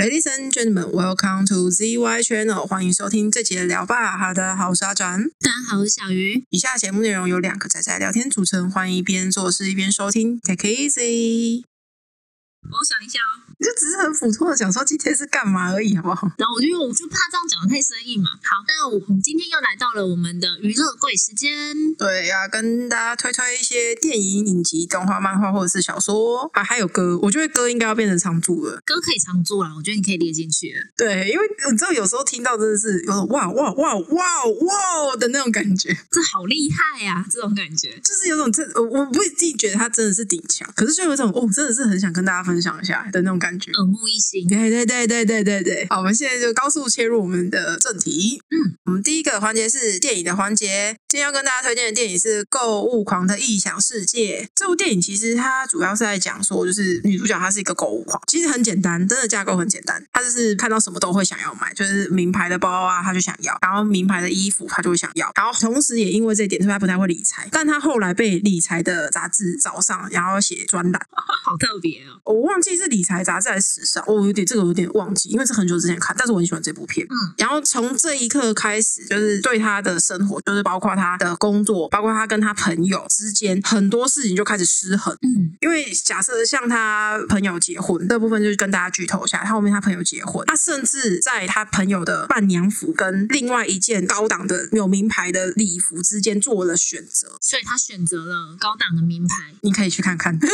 Ladies and gentlemen, welcome to ZY Channel，欢迎收听这集的聊吧。好的，好，我是阿展。大家好，我是小鱼。以下节目内容由两个仔仔聊天组成，欢迎一边做事一边收听，Take it easy。我想一下哦，你就只是很普通的讲说今天是干嘛而已，好不好？然后我就我就怕这样讲的太生硬嘛。好，那我们今天又来到了我们的娱乐柜时间。对呀、跟大家推推一些电影、影集、动画、漫画或者是小说啊，还有歌。我觉得歌应该要变成常驻了。歌可以常驻了，我觉得你可以列进去了。对，因为你知道有时候听到真的是有种哇哇哇哇哇的那种感觉，这好厉害呀、这种感觉。就是有种这我我不一定觉得他真的是顶强，可是就有一种哦，真的是很想跟大家分享一下的那种感觉。耳目一新。对对对对对对对，好，我们现在就高速切入我们的正题。嗯，我们第一个环节是电影的环节。今天要跟大家推荐的电影是《购物狂的异想世界》。这部电影其实它主要是在讲说，就是女主角她是一个购物狂，其实很简单，真的架构很简单。她就是看到什么都会想要买，就是名牌的包啊，她就想要；然后名牌的衣服，她就会想要。然后同时也因为这一点，所以她不太会理财。但她后来被理财的杂志找上，然后写专栏。好特别哦。我忘记是理财杂志还是时尚，我有点这个有点忘记，因为是很久之前看，但是我很喜欢这部片。嗯，然后从这一刻开始，就是对他的生活，就是包括他的工作，包括他跟他朋友之间很多事情就开始失衡。嗯，因为假设像他朋友结婚这部分，就是跟大家剧透一下，他后面他朋友结婚，他甚至在他朋友的伴娘服跟另外一件高档的有名牌的礼服之间做了选择。所以他选择了高档的名牌。你可以去看看。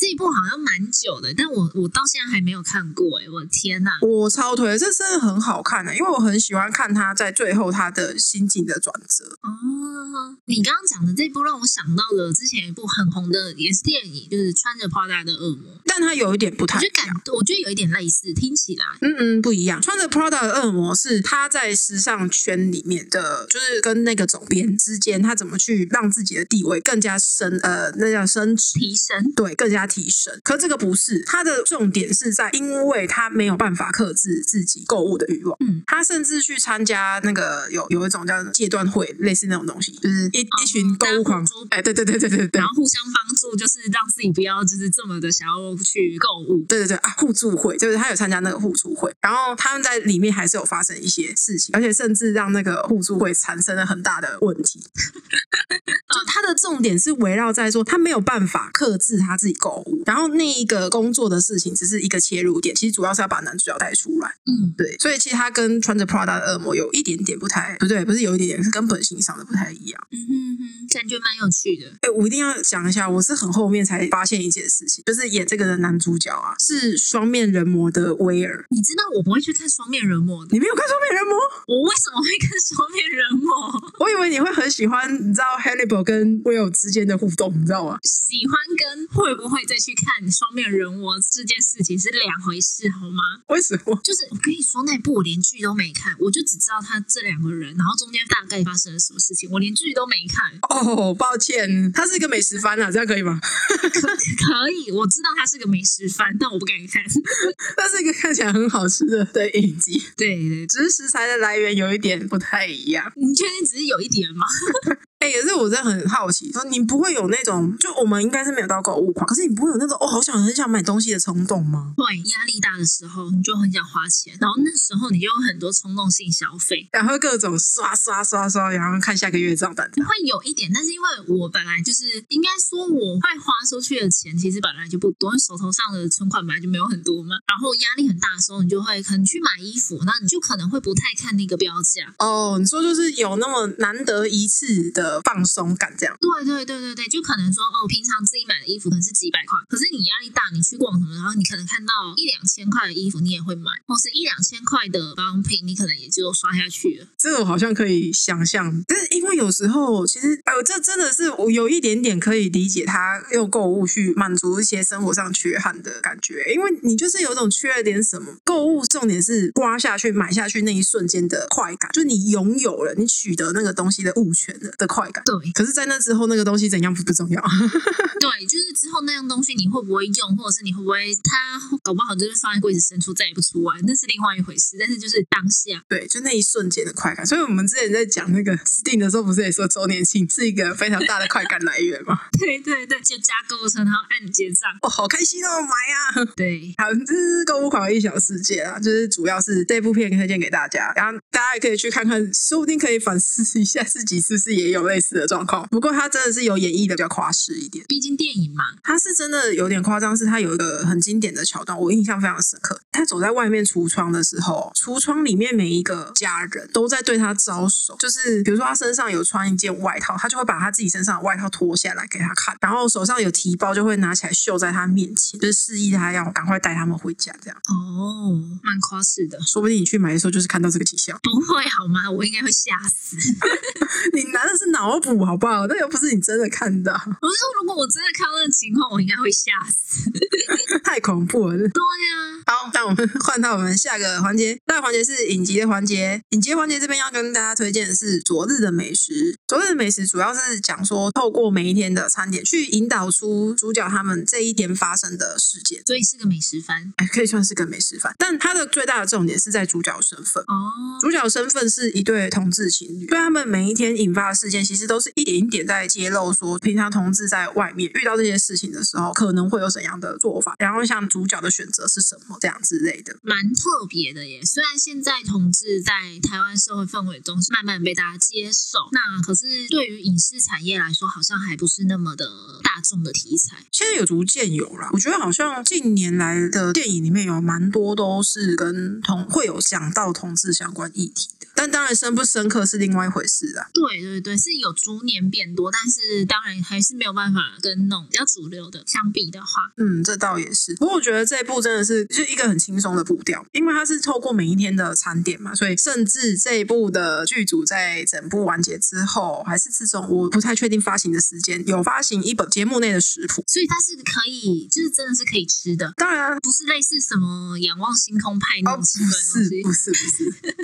这一部好像蛮久的，但我我到现在还没有看过哎，我的天呐！我超推，这真的很好看的、因为我很喜欢看他在最后他的心境的转折。哦，你刚刚讲的这部让我想到了之前一部很红的也是电影，就是穿着 Prada 的恶魔。但他有一点不太我，觉得感，我觉得有一点类似，听起来。嗯嗯，不一样。穿着 Prada 的恶魔是他在时尚圈里面的，就是跟那个总编之间，他怎么去让自己的地位更加升，呃，那叫升值。提升，对，更加提升。可这个不是，他的重点是在，因为他没有办法克制自己购物的欲望。嗯，他甚至去参加那个有有一种叫戒断会，类似那种东西，就是一、一群购物狂。哎，对对对对对对然。后互相帮助，就是让自己不要就是这么的想要去购物。对对对啊，互助会就是他有参加那个互助会，然后他们在里面还是有发生一些事情，而且甚至让那个互助会产生了很大的问题。就他的重点是围绕在说他没有办法克制他自己购物，然后那一个工作的事情只是一个切入点，其实主要是要把男主角带出来。嗯，对，所以其实他跟穿着 Prada 的恶魔有一点点不太不对，不是有一点点，是跟本性上的不太一样。嗯哼哼，感觉蛮有趣的。哎，我一定要讲一下，我是很后面才发现一件事情，就是演这个的男主角啊，是双面人魔的威尔。你知道我不会去看双面人魔的，你没有看双面人魔？我为什么会看双面人魔？我以为你会很喜欢，你知道 Hannibal 跟 Will 之间的互动，你知道吗？喜欢跟会不会再去看双面人魔这件事情是两回事，好吗？为什么？就是我跟你说，那部我连剧都没看，我就只知道他这两个人，然后中间大概发生了什么事情，我连剧都没看。哦，抱歉，它是一个美食番啊，这样可以吗？可以，我知道他是个美食番，但我不敢看。它是一个看起来很好吃的的影集，对对，只是食材的来源有一点不太一样。你确定只是有一点吗？哎、也是我真的很好奇，说你不会有那种，就我们应该是没有到购物狂，可是你不会有那种哦，好想很想买东西的冲动吗？对，压力大的时候你就很想花钱，然后那时候你就有很多冲动性消费。然后各种刷刷刷刷，然后看下个月账单。会有一点，但是因为我本来就是应该说我会花出去的钱其实本来就不多，手头上的存款本来就没有很多嘛。然后压力很大的时候，你就会可能去买衣服，那你就可能会不太看那个标价。哦，你说就是有那么难得一次的放松感，这样。对对对对对，就可能说哦，平常自己买的衣服可能是几百块，可是你压力大，你去逛什么，然后你可能看到一两千块的衣服，你也会买，或是一两千块的保养品，你可能也就刷下去了。这个我好像可以想象，但是因为有时候其实，哎呦，这真的是我有一点点可以理解他用购物去满足一些生活上缺憾的感觉，因为你就是有种缺了点什么。购物重点是刮下去、买下去那一瞬间的快感，就你拥有了，你取得那个东西的物权的的快快感。对可是，在那之后，那个东西怎样不不重要。对，就是之后那样东西你会不会用，或者是你会不会它搞不好就是放在柜子深处再也不出来，那是另外一回事。但是就是当下，对，就那一瞬间的快感。所以我们之前在讲那个 Steam 的时候，不是也说周年庆是一个非常大的快感来源吗？对对对，就加购物车，然后按结账，哦，好开心哦，买啊！对，好，这是购物狂的异想世界啊，就是主要是这部片推荐给大家，然后大家也可以去看看，说不定可以反思一下自己是不是也有类似的状况。不过他真的是有演绎的比较夸饰一点，毕竟电影嘛，他是真的有点夸张，是他有一个很经典的桥段，我印象非常深刻。他走在外面橱窗的时候，橱窗里面每一个家人都在对他招手，就是比如说他身上有穿一件外套，他就会把他自己身上的外套脱下来给他看，然后手上有提包就会拿起来秀在他面前，就是示意他要赶快带他们回家这样。哦，蛮夸饰的。说不定你去买的时候就是看到这个景象，不会好吗？我应该会吓死。你拿的是脑补好不好？那又不是你真的看到，我是说，如果我真的看到那个情况，我应该会吓死。太恐怖了。对呀、好，那我们换到我们下个环节，下个环节是影集的环节。影集的环节这边要跟大家推荐的是《昨日的美食》。《昨日的美食》主要是讲说，透过每一天的餐点去引导出主角他们这一天发生的事件。所以是个美食番哎，可以算是个美食番，但它的最大的重点是在主角身份。哦。主角身份是一对同志情侣，对他们每一天引发的事件，其实都是一点一点在揭露说，平常同志在外面遇到这些事情的时候，可能会有怎样的做法，然后像主角的选择是什么，这样之类的。蛮特别的耶。虽然现在同志在台湾社会氛围中是慢慢被大家接受，那可是对于影视产业来说，好像还不是那么的大众的题材。现在有逐渐有了，我觉得好像近年来的电影里面有蛮多都是跟同会有讲到同志相关议题的，但当然深不深刻是另外一回事啊。对对对，是有逐年变多，但是当然还是没有办法跟那种比较主流的相比的话，嗯，这倒也是。不过我觉得这一部真的是就一个很轻松的步调，因为它是透过每一天的餐点嘛，所以甚至这一部的剧组在整部完结之后，还是这种我不太确定发行的时间，有发行一本节目内的食谱。所以它是可以，就是真的是可以吃的，当然，不是类似什么仰望星空派那哦，不种是，不是，不是，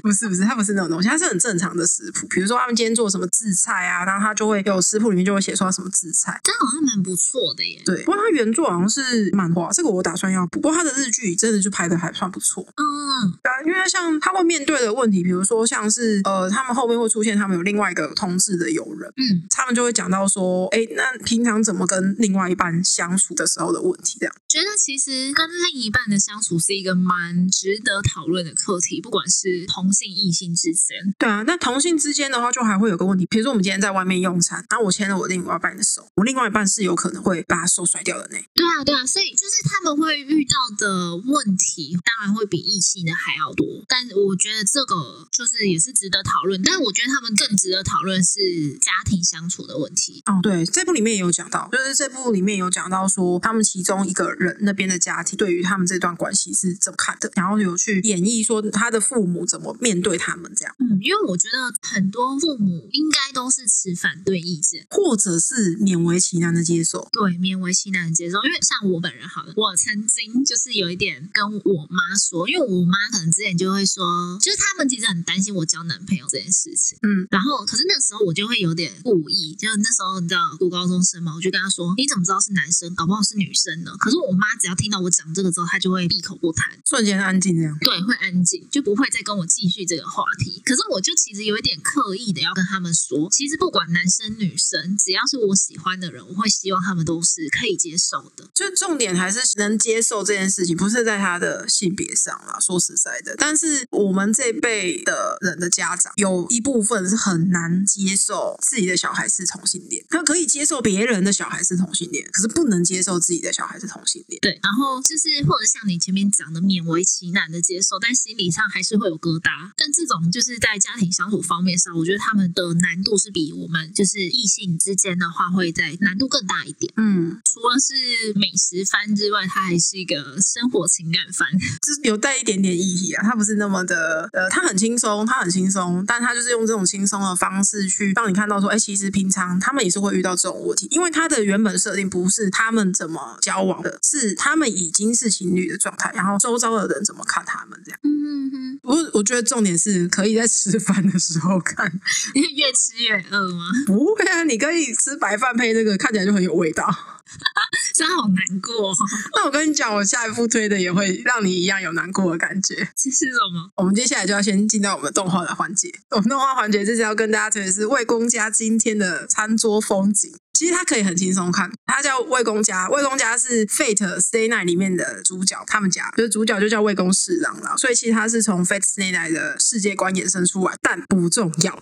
不是，不是，它不是那种东西，它是很正常的食谱。比如说他们今天做什么制菜啊，然后他就会有食谱里面就会写出它什么制菜。这好像蛮不错的耶。对，不过它原作好像是漫画，这个我打算要补。不过它的日剧真的就拍的还算不错。嗯，对啊，因为像他会面对的问题，比如说像是呃，他们后面会出现他们有另外一个同志的友人，嗯，他们就会讲到说，哎，那平常怎么跟另外一半相处的时候的问题，这样。觉得其实跟另一半的相处是一个蛮值得讨论的课题，不管是同性异性之间。对啊，那同性之间的话，就还会有个问题，比如说我们今天在外面用餐，然后我牵了我另外一半的手，我另外一半是有可能会把手甩掉的呢。对啊，对啊，所以就是他们会遇到的问题，当然会比异性的还要多。但我觉得这个就是也是值得讨论，但是我觉得他们更值得讨论是家庭相处的问题。哦，对，这部里面也有讲到，就是这部里面有讲到说，他们其中一个人那边的家庭对于他们这段关系是怎么看的，然后有去演绎说他的父母怎么面对他们这样，嗯，因为我觉得很多父母应该都是持反对意见，或者是勉为其难的接受。对，勉为其难的接受。因为像我本人好了，我曾经就是有一点跟我妈说，因为我妈可能之前就会说，就是他们其实很担心我交男朋友这件事情。嗯，然后，可是那时候我就会有点故意，就是那时候你知道读高中生嘛，我就跟他说：“你怎么知道是男生？搞不好是女生呢？”可是我妈只要听到我讲这个之后，她就会闭口不谈，瞬间安静这样。对，会安静，就不会再跟我继续这个话题。可是我就其实有一点刻意的要跟他们说，其实不管男生女生，只要是我喜欢的人，我会希望他们都是可以接受的。就重点还是能接受这件事情，不是在他的性别上啦。说实在的，但是我们这辈的人的家长有一部分是很难接受自己的小孩是同性恋，他可以接受别人的小孩是同性恋，可是不能接受自己的小孩是同性恋。对，然后就是或者像你前面讲的，勉为其难的接受，但心理上还是会有疙瘩。但这种就是在家庭相处方面上，我觉得他们的难度是比我们就是异性之间的话，会在难度更大一点。嗯，除了是美食番之外，它还是一个生活情感番。就是有带一点点议题啊，它不是那么的呃，它很轻松，它很轻松，但它就是用这种轻松的方式去让你看到说，哎，其实平常他们也是会遇到这种问题，因为它的原本设定不是他们怎么交往的，是他们已经是情侣的状态，然后周遭的人怎么看他们这样。嗯嗯嗯，我我觉得重点是可以在吃饭的时候看，因 为越吃越饿吗？不会啊，你可以吃白饭配这个，看起来就很有味道。真的好难过、哦，那我跟你讲，我下一步推的也会让你一样有难过的感觉。这是什么？我们接下来就要先进到我们动画的环节。我们动画环节这次要跟大家推的是魏公家今天的餐桌风景。其实它可以很轻松看，它叫魏公家，魏公家是 Fate Stay Night 里面的主角，他们家就是主角就叫魏公侍郎啦，所以其实它是从 Fate Stay Night 的世界观衍生出来，但不重要，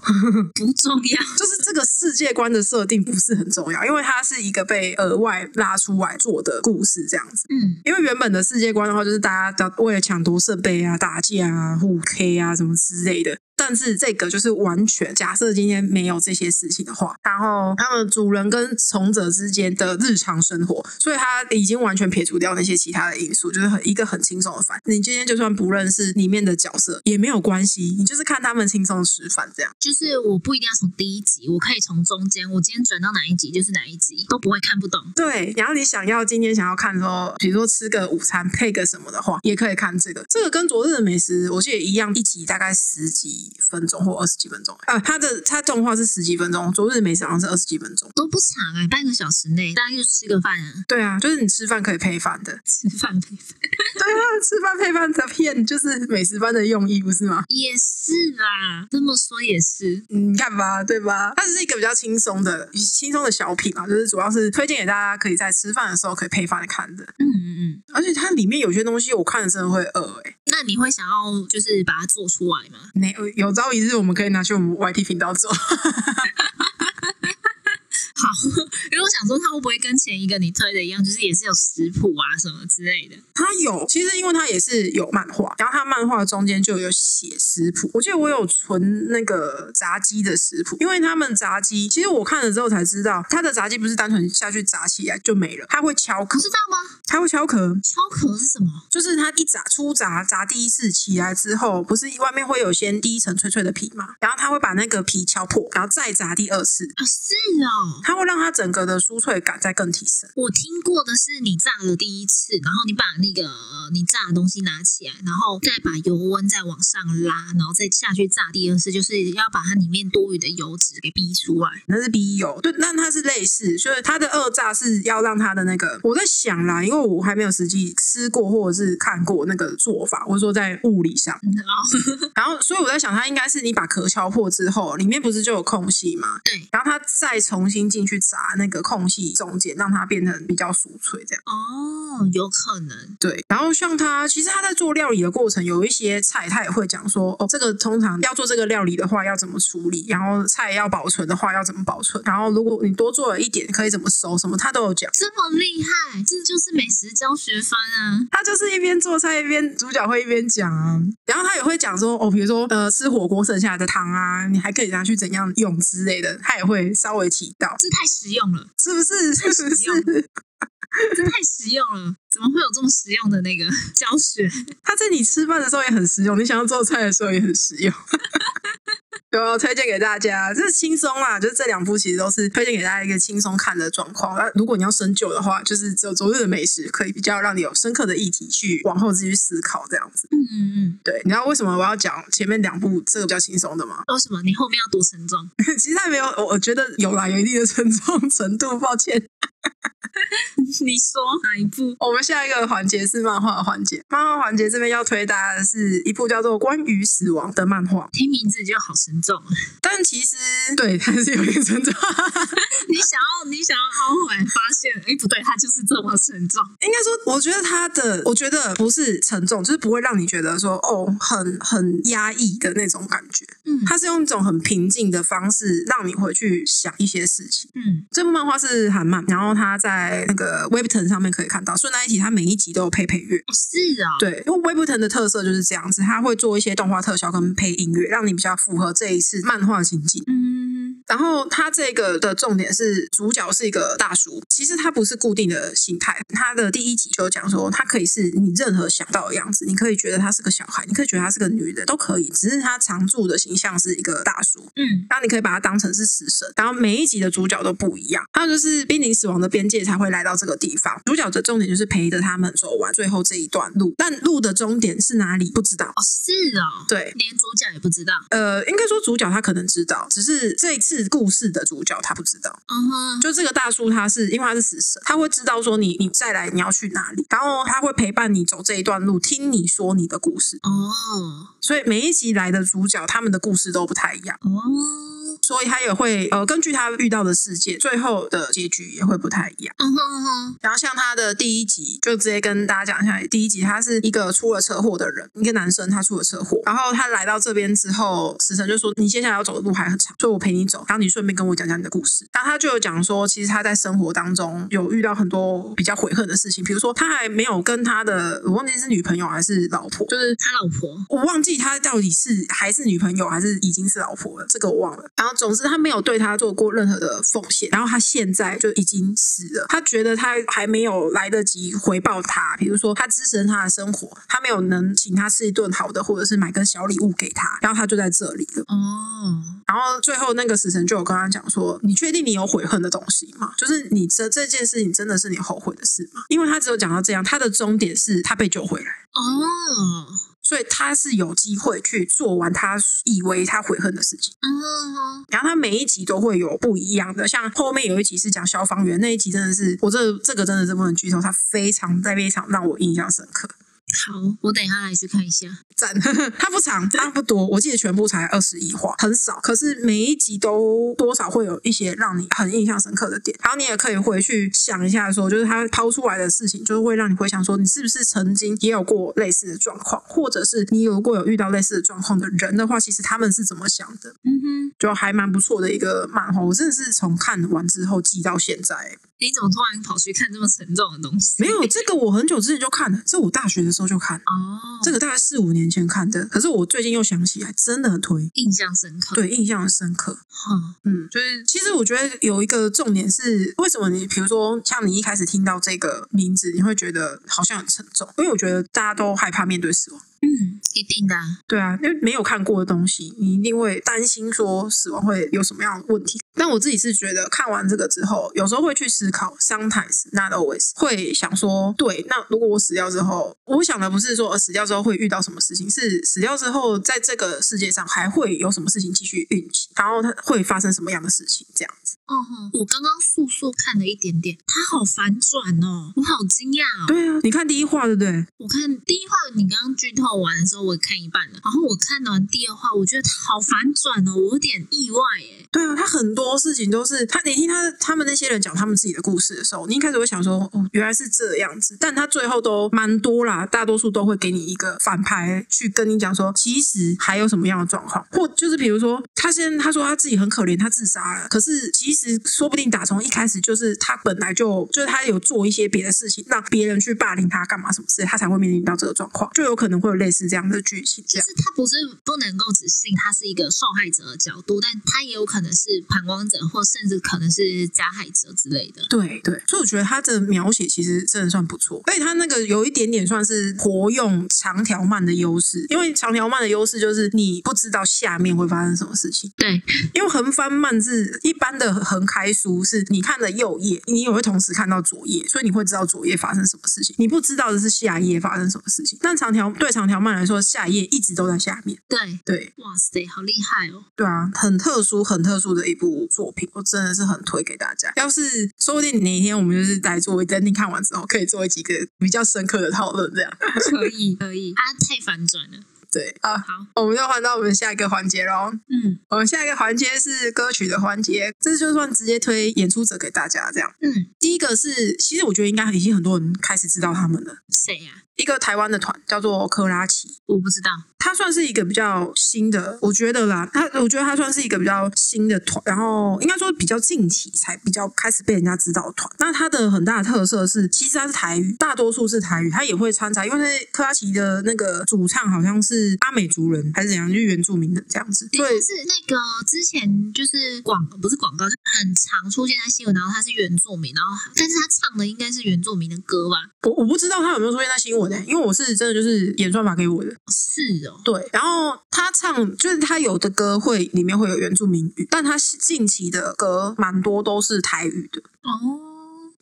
不重要，就是这个世界观的设定不是很重要，因为它是一个被额外拉出来做的故事这样子。嗯，因为原本的世界观的话，就是大家为了抢夺圣杯啊、打架啊、互 K 啊什么之类的。但是这个就是完全假设今天没有这些事情的话，然后他们主人跟从者之间的日常生活，所以他已经完全撇除掉那些其他的因素，就是很一个很轻松的饭。你今天就算不认识里面的角色也没有关系，你就是看他们轻松吃饭这样。就是我不一定要从第一集，我可以从中间，我今天转到哪一集就是哪一集，都不会看不懂。对，然后你想要今天想要看说，比如说吃个午餐配个什么的话，也可以看这个。这个跟昨日的美食我记得一样，一集大概十几分钟或二十几分钟。啊，它的它动画是十几分钟，昨日美食好像是二十几分钟。都不长哎、半个小时内大家就吃个饭啊，对啊，就是你吃饭可以配饭的。吃饭配饭 对啊，吃饭配饭的片就是美食番的用意，不是吗？也是啦，这么说也是。嗯你看吧，对吧？它是一个比较轻松的、轻松的小品嘛，就是主要是推荐给大家，可以在吃饭的时候可以配饭看的。嗯嗯嗯，而且它里面有些东西，我看了真的会饿哎、那你会想要就是把它做出来吗？没有朝一日我们可以拿去我们 YT 频道做。好，因为我想说，它会不会跟前一个你推的一样，就是也是有食谱啊什么之类的？它有，其实因为它也是有漫画，然后它漫画中间就有写食谱。我记得我有存那个炸鸡的食谱，因为他们炸鸡，其实我看了之后才知道，它的炸鸡不是单纯下去炸起来就没了，它会敲壳不，是这样吗？它会敲壳。敲壳是什么？就是它一炸初炸炸第一次起来之后，不是外面会有先第一层脆脆的皮嘛，然后它会把那个皮敲破，然后再炸第二次，啊，是哦。它会让它整个的酥脆感再更提升。我听过的是，你炸了第一次，然后你把那个呃你炸的东西拿起来，然后再把油温再往上拉，然后再下去炸第二次，就是要把它里面多余的油脂给逼出来。那是逼油，对，那它是类似，所以它的二炸是要让它的那个，我在想啦，因为我还没有实际吃过或者是看过那个做法，或者说在物理上，然后然后所以我在想，它应该是你把壳敲破之后，里面不是就有空隙吗？对，然后它再重新进去砸那个空隙中间，让它变成比较酥脆这样。哦，有可能。对，然后像他，其实他在做料理的过程，有一些菜他也会讲说，哦，这个通常要做这个料理的话要怎么处理，然后菜要保存的话要怎么保存，然后如果你多做了一点，可以怎么收，什么他都有讲。这么厉害，这就是美食教学番啊！他就是一边做菜一边主角会一边讲啊，然后他也会讲说，哦，比如说呃吃火锅剩下的汤啊，你还可以拿去怎样用之类的，他也会稍微提到，这太实用了，是不是？是不实用是？这太实用了，怎么会有这么实用的那个教学？他在你吃饭的时候也很实用，你想要做菜的时候也很实用。对啊，推荐给大家，这是轻松啦，就是这两部其实都是推荐给大家一个轻松看的状况。那如果你要深究的话，就是只有昨日的美食可以比较让你有深刻的议题去往后继续思考这样子。嗯嗯嗯，对，你知道为什么我要讲前面两部这个比较轻松的吗？为什么你后面要多沉重？其实它没有，我我觉得有啦，有一定的沉重 程度，抱歉。你说哪一部？我们下一个环节是漫画环节，漫画环节这边要推大家的是一部叫做《关于死亡》的漫画，听名字就好沉重。但其实对还是有点沉重。你想要你想要凹回来，发现哎不对，它就是这么沉重。应该说，我觉得它的，我觉得不是沉重，就是不会让你觉得说哦，很很压抑的那种感觉。嗯它是用一种很平静的方式，让你回去想一些事情。嗯，这部漫画是韩漫，然后他在那个 Webton 上面可以看到。顺带一提，他每一集都有配配乐。哦是啊、哦，对，因为 Webton 的特色就是这样子，他会做一些动画特效跟配音乐，让你比较符合这一次漫画情景。然后他这个的重点是主角是一个大叔，其实他不是固定的形态。他的第一集就讲说，他可以是你任何想到的样子，你可以觉得他是个小孩，你可以觉得他是个女人，都可以。只是他常驻的形象是一个大叔，嗯，然后你可以把他当成是死神。然后每一集的主角都不一样，还有就是濒临死亡的边界才会来到这个地方。主角的重点就是陪着他们走完最后这一段路，但路的终点是哪里不知道。哦，是哦，对，连主角也不知道。呃，应该说主角他可能知道，只是这一次故事的主角他不知道。嗯哼，就这个大叔，他是因为他是死神，他会知道说你你再来你要去哪里，然后他会陪伴你走这一段路，听你说你的故事。哦所以每一集来的主角，他们的故事都不太一样，哦，所以他也会呃根据他遇到的事件，最后的结局也会不太一样。嗯哼嗯哼，然后像他的第一集，就直接跟大家讲一下，第一集他是一个出了车祸的人，一个男生，他出了车祸，然后他来到这边之后，死神就说你接下来要走的路还很长，所以我陪你走，然后你顺便跟我讲讲你的故事。然后他就有讲说，其实他在生活当中有遇到很多比较悔恨的事情，比如说他还没有跟他的我忘记是女朋友还是老婆，就是他老婆，我忘记他到底是还是女朋友还是已经是老婆了，这个我忘了。然后总之他没有对他做过任何的奉献，然后他现在就已经死了。他觉得他还没有来得及回报他，比如说他支持他的生活，他没有能请他吃一顿好的，或者是买个小礼物给他，然后他就在这里了。哦，然后最后那个死神就有跟他讲说：“你确定你有悔恨的东西吗？就是你这这件事情真的是你后悔的事吗？因为他只有讲到这样，他的终点是他被救回来。”哦，所以他是有机会去做完他以为他悔恨的事情，嗯，然后他每一集都会有不一样的，像后面有一集是讲消防员，那一集真的是我这这个真的是不能剧透，他非常非常让我印象深刻。好，我等一下来去看一下。赞，它不长，它不多，我记得全部才二十一话，很少。可是每一集都多少会有一些让你很印象深刻的点，然后你也可以回去想一下说就是他抛出来的事情，就是会让你回想说，你是不是曾经也有过类似的状况，或者是你有过有遇到类似的状况的人的话，其实他们是怎么想的，嗯哼，就还蛮不错的一个漫画。我真的是从看完之后记到现在，你怎么突然跑去看这么沉重的东西？没有这个我很久之前就看了，这我大学的时候就看。哦，这个大概四五年前看的，可是我最近又想起来，真的很推，印象深刻。，对，印象很深刻。嗯嗯，就是其实我觉得有一个重点是，为什么你比如说像你一开始听到这个名字，你会觉得好像很沉重，因为我觉得大家都害怕面对死亡。嗯，一定的啊。对啊，因为没有看过的东西，你一定会担心说死亡会有什么样的问题。但我自己是觉得看完这个之后，有时候会去思考，sometimes not always，会想说，对，那如果我死掉之后，我想的不是说呃死掉之后会遇到什么事情，是死掉之后在这个世界上还会有什么事情继续运行，然后它会发生什么样的事情，这样子。哦吼，我刚刚速速看了一点点，它好反转哦，我好惊讶哦。对啊，你看第一话对不对？我看第一话，你刚刚剧透完的时候，我看一半了，然后我看完第二话，我觉得它好反转哦，我有点意外耶。对啊，他很多事情都是他，你听他他们那些人讲他们自己的故事的时候，你一开始会想说，哦，原来是这样子，但他最后都蛮多啦，大多数都会给你一个反派去跟你讲说，其实还有什么样的状况，或就是比如说，他先他说他自己很可怜，他自杀了，可是其实说不定打从一开始就是他本来就就是他有做一些别的事情，让别人去霸凌他干嘛什么事，他才会面临到这个状况，就有可能会有类似这样的剧情。这样。就是他不是不能够只信他是一个受害者的角度，但他也有可能是旁观者，或甚至可能是加害者之类的。对对，所以我觉得他的描写其实真的算不错，而且他那个有一点点算是活用长条漫的优势，因为长条漫的优势就是你不知道下面会发生什么事情，对，因为横翻漫是一般的横开书，是你看的右页，你也会同时看到左页，所以你会知道左页发生什么事情，你不知道的是下一页发生什么事情。但长条对长条漫来说，下一页一直都在下面，对，对哇塞，好厉害哦！对啊，很特殊、很特殊的一部作品，我真的是很推给大家。要是说不定哪一天我们就是来做，等你看完之后，可以做几个比较深刻的讨论，这样。可以，可以，他太反转了。对啊，好，我们就换到我们下一个环节喽。嗯我们下一个环节是歌曲的环节，这就算直接推演出者给大家这样。嗯，第一个是，其实我觉得应该已经很多人开始知道他们了。谁呀、一个台湾的团叫做克拉奇，我不知道。他算是一个比较新的，我觉得啦，他我觉得他算是一个比较新的团，然后应该说比较近期才比较开始被人家知道的团。那他的很大的特色是，其实他是台语，大多数是台语，他也会掺杂，因为克拉奇的那个主唱好像是阿美族人还是怎样，就是原住民的这样子。对，是那个之前就是广不是广告，就很常出现在新闻，然后他是原住民，然后但是他唱的应该是原住民的歌吧？我我不知道他有没有出现在新闻诶、因为我是真的就是演算法给我的。是哦，对，然后他唱就是他有的歌会里面会有原住民语，但他近期的歌蛮多都是台语的。哦，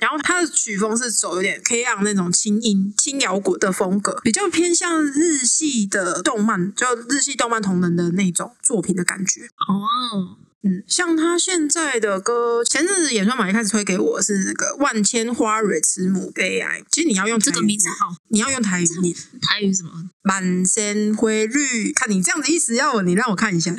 然后他的曲风是走有点 K on 那种轻音、轻摇滚的风格，比较偏向日系的动漫，就日系动漫同人的那种作品的感觉。哦，嗯，像他现在的歌，前阵子演算法一开始推给我是那个《万千花蕊慈母悲哀》，其实你要用台这个名字好，你要用台语念台语什么？“满身灰绿”，看你这样子意思要我，你让我看一下。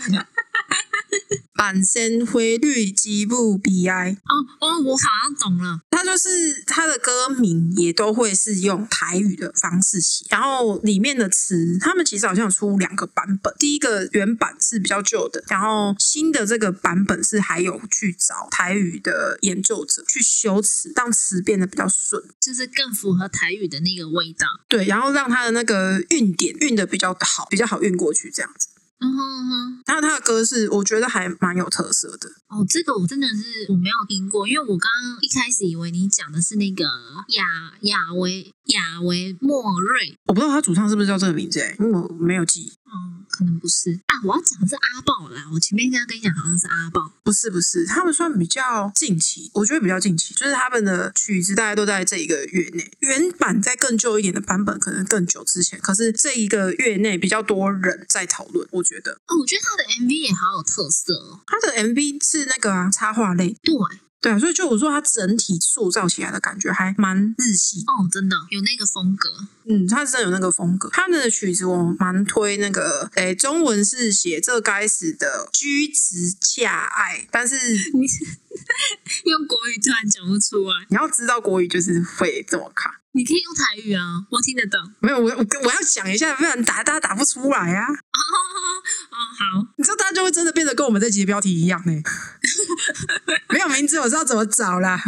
满身灰绿，吉不悲哀。哦哦，我好像懂了。他就是他的歌名也都会是用台语的方式写，然后里面的词，他们其实好像有出两个版本，第一个原版是比较旧的，然后新的这个版本是还有去找台语的研究者去修辞，让词变得比较顺，就是更符合台语的那个味道。对，然后让他的那个韵点韵的比较好，比较好韵过去这样子。嗯哼嗯哼，然后他的歌是我觉得还蛮有特色的，哦，这个我真的是我没有听过，因为我刚刚一开始以为你讲的是那个亚亚维亚维莫瑞，我不知道他主唱是不是叫这个名字、欸，因为我没有记。嗯，可能不是啊。我要讲的是阿豹啦，我前面应该跟你讲好像是阿豹。不是不是，他们算比较近期，我觉得比较近期，就是他们的曲子大概都在这一个月内。原版在更旧一点的版本可能更久之前，可是这一个月内比较多人在讨论。我觉得哦，我觉得他的 MV 也好有特色哦。他的 MV 是那个啊插画类，对，对啊，所以就我说他整体塑造起来的感觉还蛮日系。哦，真的有那个风格。嗯，他真的有那个风格。他们的曲子我蛮推那个，诶，中文是写这该死的居直恰爱，但是你 用国语突然讲不出来，你要知道国语就是会这么卡。你可以用台语啊，我听得懂。没有，我我我要讲一下，不然打大家打不出来啊！哦 哦，好，你知道大家就会真的变得跟我们这集的标题一样呢。没有名字，我知道怎么找啦。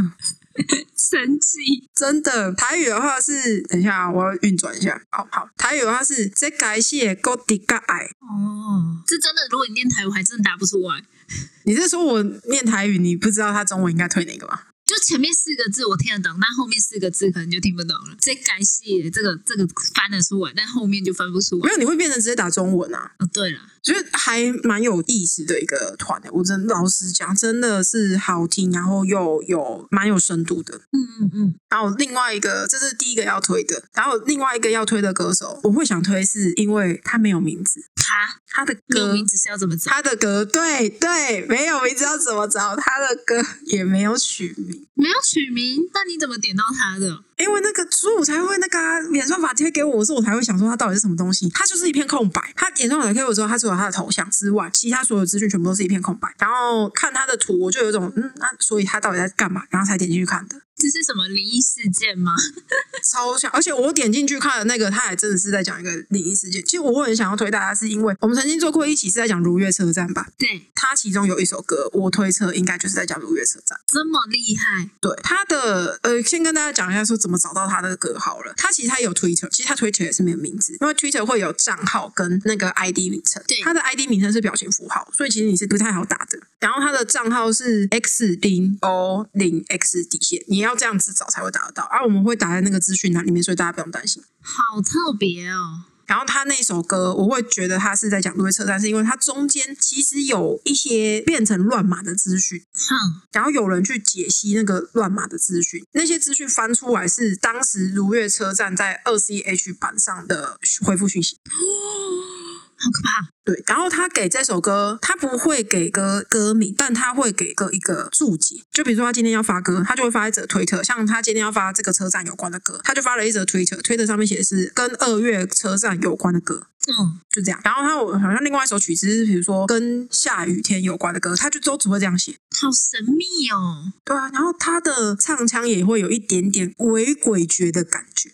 神奇。真的，台语的话是，等一下啊，我要运转一下。好好，台语的话是这感谢高迪嘎爱。哦，这真的，如果你念台语，我还真的答不出来。你是说我念台语，你不知道他中文应该推哪个吗？就前面四个字我听得懂，但后面四个字可能就听不懂了。这感谢这个这个翻得出来，但后面就翻不出来。没有，你会变成直接打中文啊。哦，对了，觉得还蛮有意思的一个团欸的，我真老实讲，真的是好听，然后又有蛮有深度的。嗯嗯嗯，然后另外一个，这是第一个要推的，然后另外一个要推的歌手，我会想推是因为他没有名字，他他的歌名字是要怎么找？他的歌，对对，没有名字要怎么找？他的歌也没有取名，没有取名，那你怎么点到他的？因为那个，所以我才会那个啊演算法贴给我的时候，我才会想说他到底是什么东西。他就是一片空白。他演算法贴给我之后，他除了他的头像之外，其他所有资讯全部都是一片空白。然后看他的图，我就有一种嗯，那、所以他到底在干嘛？然后才点进去看的。这是什么灵异事件吗？超像，而且我点进去看的那个，他还真的是在讲一个灵异事件。其实我会很想要推大家，是因为我们曾经做过一期是在讲如月车站吧，对，它其中有一首歌，我推测应该就是在讲如月车站。这么厉害，对他的呃，先跟大家讲一下说怎么找到他的歌好了。他其实他有 Twitter，其实他 Twitter 也是没有名字，因为 Twitter 会有账号跟那个 ID 名称。对他的 ID 名称是表情符号，所以其实你是不太好打的。然后他的账号是 x 零 o 零 x 底线，你要这样子找才会打得到。而、我们会打在那个资讯栏里面，所以大家不用担心。好特别哦。然后他那首歌，我会觉得他是在讲路易车站，是因为他中间其实有一些变成乱码的资讯，哼，然后有人去解析那个乱码的资讯，那些资讯翻出来是当时如月车站在二 CH 版上的回复讯息。好可怕。对，然后他给这首歌，他不会给歌歌名，但他会给个一个注解。就比如说他今天要发歌，他就会发一则推特，像他今天要发这个车站有关的歌，他就发了一则推特，推特上面写的是跟二月车站有关的歌。嗯，就这样，然后他我好像另外一首曲子是，比如说跟下雨天有关的歌，他就都只会这样写。好神秘哦。对啊，然后他的唱腔也会有一点点鬼诡谲的感觉。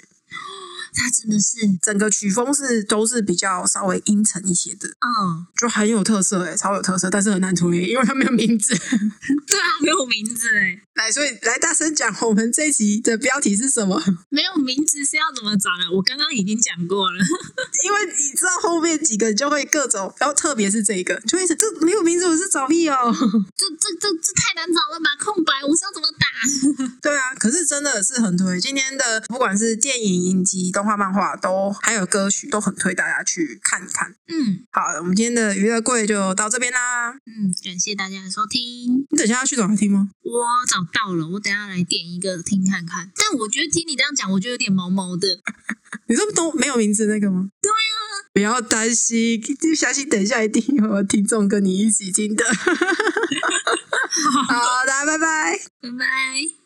它真的是，整个曲风是都是比较稍微阴沉一些的，嗯，就很有特色哎，超有特色，但是很难推，因为它没有名字。对啊，没有名字哎，来，所以来大声讲，我们这一集的标题是什么？没有名字是要怎么找呢？我刚刚已经讲过了。因为你知道后面几个就会各种，然后特别是这一个，就会想这没有名字，我是找屁哦。这这这这太难找了吧？空白，我是要怎么打？对啊，可是真的是很推。今天的不管是电影、影集、动画、漫画，都还有歌曲，都很推大家去看一看。嗯好，我们今天的娱乐柜就到这边啦。嗯，感谢大家的收听。你等一下要去找他听吗？我找到了，我等下来点一个听看看。但我觉得听你这样讲，我觉得有点毛毛的。你这都没有名字那个吗？对啊，不要担心，相信等一下一定有听众跟你一起听的。好的，拜拜。拜拜。